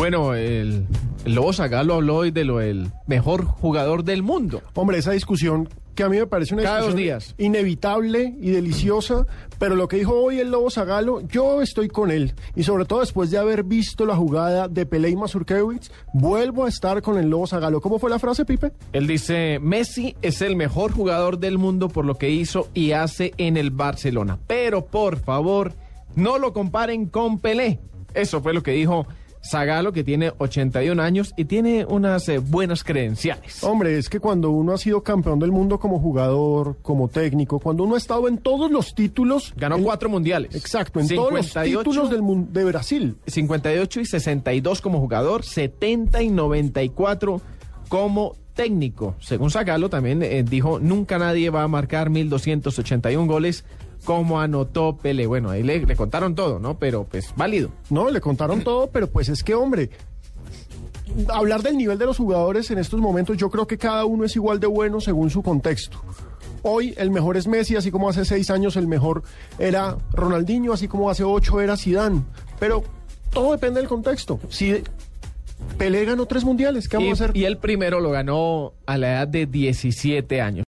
Bueno, el, el Lobo Zagalo habló hoy de lo del mejor jugador del mundo. Hombre, esa discusión que a mí me parece una Cada dos discusión días. inevitable y deliciosa, pero lo que dijo hoy el Lobo Zagalo, yo estoy con él. Y sobre todo después de haber visto la jugada de Pelé y Mazurkiewicz, vuelvo a estar con el Lobo Zagalo. ¿Cómo fue la frase, Pipe? Él dice, Messi es el mejor jugador del mundo por lo que hizo y hace en el Barcelona. Pero por favor, no lo comparen con Pelé. Eso fue lo que dijo Zagalo, que tiene 81 años y tiene unas eh, buenas credenciales. Hombre, es que cuando uno ha sido campeón del mundo como jugador, como técnico, cuando uno ha estado en todos los títulos... Ganó en- cuatro mundiales. Exacto, en todos los 58 títulos del de Brasil. 58 y 62 como jugador, 70 y 94 como técnico. Según Zagalo también eh, dijo, nunca nadie va a marcar 1281 goles como anotó Pele. Bueno, ahí le, le contaron todo, ¿no? Pero pues válido. No, le contaron todo, pero pues es que, hombre, hablar del nivel de los jugadores en estos momentos, yo creo que cada uno es igual de bueno según su contexto. Hoy el mejor es Messi, así como hace seis años el mejor era Ronaldinho, así como hace ocho era Zidane. Pero todo depende del contexto. Si Pelé ganó tres mundiales, ¿qué vamos Y, a hacer? y el primero lo ganó a la edad de 17 años.